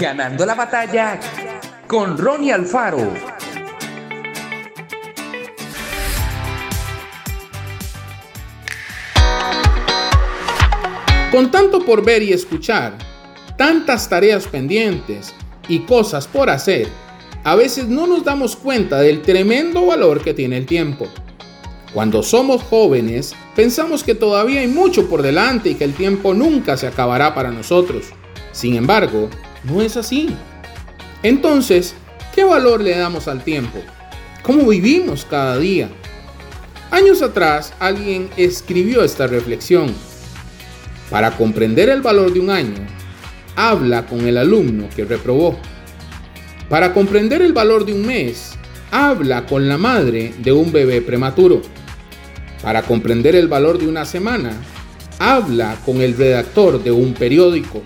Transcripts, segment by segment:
Ganando la batalla con Ronnie Alfaro. Con tanto por ver y escuchar, tantas tareas pendientes y cosas por hacer, a veces no nos damos cuenta del tremendo valor que tiene el tiempo. Cuando somos jóvenes, pensamos que todavía hay mucho por delante y que el tiempo nunca se acabará para nosotros. Sin embargo, no es así. Entonces, ¿qué valor le damos al tiempo? ¿Cómo vivimos cada día? Años atrás, alguien escribió esta reflexión. Para comprender el valor de un año, habla con el alumno que reprobó. Para comprender el valor de un mes, habla con la madre de un bebé prematuro. Para comprender el valor de una semana, habla con el redactor de un periódico.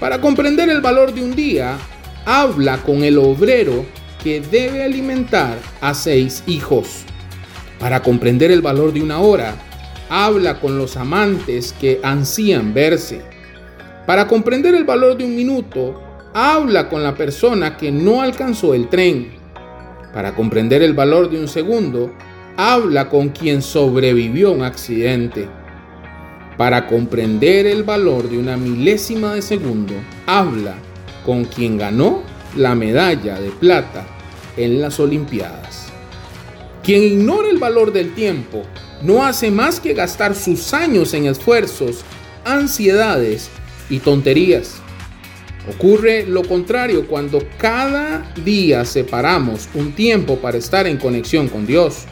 Para comprender el valor de un día, habla con el obrero que debe alimentar a seis hijos. Para comprender el valor de una hora, habla con los amantes que ansían verse. Para comprender el valor de un minuto, habla con la persona que no alcanzó el tren. Para comprender el valor de un segundo, habla con quien sobrevivió a un accidente. Para comprender el valor de una milésima de segundo, habla con quien ganó la medalla de plata en las Olimpiadas. Quien ignora el valor del tiempo no hace más que gastar sus años en esfuerzos, ansiedades y tonterías. Ocurre lo contrario cuando cada día separamos un tiempo para estar en conexión con Dios.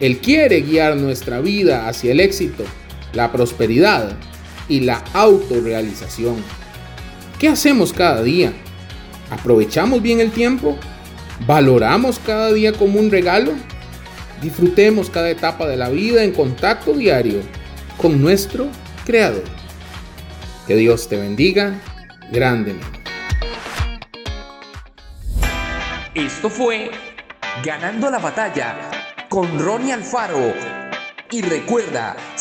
Él quiere guiar nuestra vida hacia el éxito, la prosperidad y la autorrealización. ¿Qué hacemos cada día? ¿Aprovechamos bien el tiempo? ¿Valoramos cada día como un regalo? Disfrutemos cada etapa de la vida en contacto diario con nuestro Creador. Que Dios te bendiga grandemente. Esto fue Ganando la batalla con Ronnie Alfaro. Y recuerda,